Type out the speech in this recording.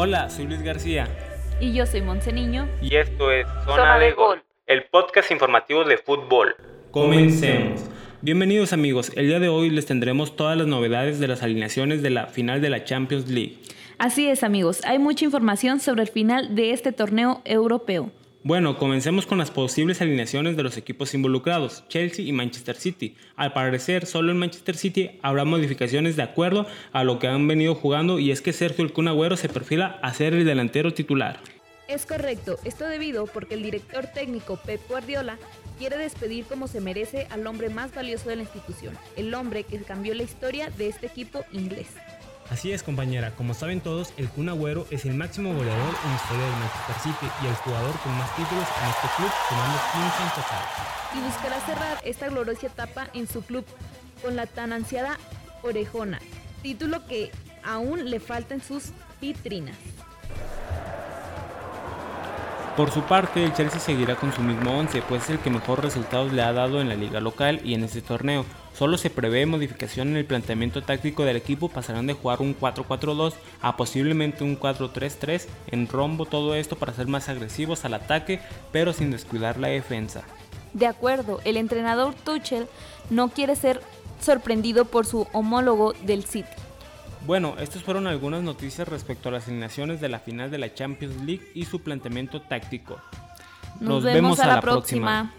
Hola, soy Luis García. Y yo soy Niño. Y esto es Zona, de, Gol, el podcast informativo de fútbol. Comencemos. Bienvenidos amigos, el día de hoy les tendremos todas las novedades de las alineaciones de la final de la Champions League. Así es amigos, hay mucha información sobre el final de este torneo europeo. Bueno, comencemos con las posibles alineaciones de los equipos involucrados, Chelsea y Manchester City. Al parecer, solo en Manchester City habrá modificaciones de acuerdo a lo que han venido jugando y es que Sergio El Agüero se perfila a ser el delantero titular. Es correcto, esto debido porque el director técnico Pep Guardiola quiere despedir como se merece al hombre más valioso de la institución, el hombre que cambió la historia de este equipo inglés. Así es, compañera. Como saben todos, el Kun Agüero es el máximo goleador en historia del Manchester City y el jugador con más títulos en este club, sumando 15 en total. Y buscará cerrar esta gloriosa etapa en su club con la tan ansiada Orejona, título que aún le falta en sus vitrinas. Por su parte, el Chelsea seguirá con su mismo 11, pues es el que mejor resultados le ha dado en la liga local y en este torneo. Solo se prevé modificación en el planteamiento táctico del equipo, pasarán de jugar un 4-4-2 a posiblemente un 4-3-3 en rombo, todo esto para ser más agresivos al ataque, pero sin descuidar la defensa. De acuerdo, el entrenador Tuchel no quiere ser sorprendido por su homólogo del City. Bueno, estas fueron algunas noticias respecto a las alineaciones de la final de la Champions League y su planteamiento táctico. Nos, vemos, a, la, próxima.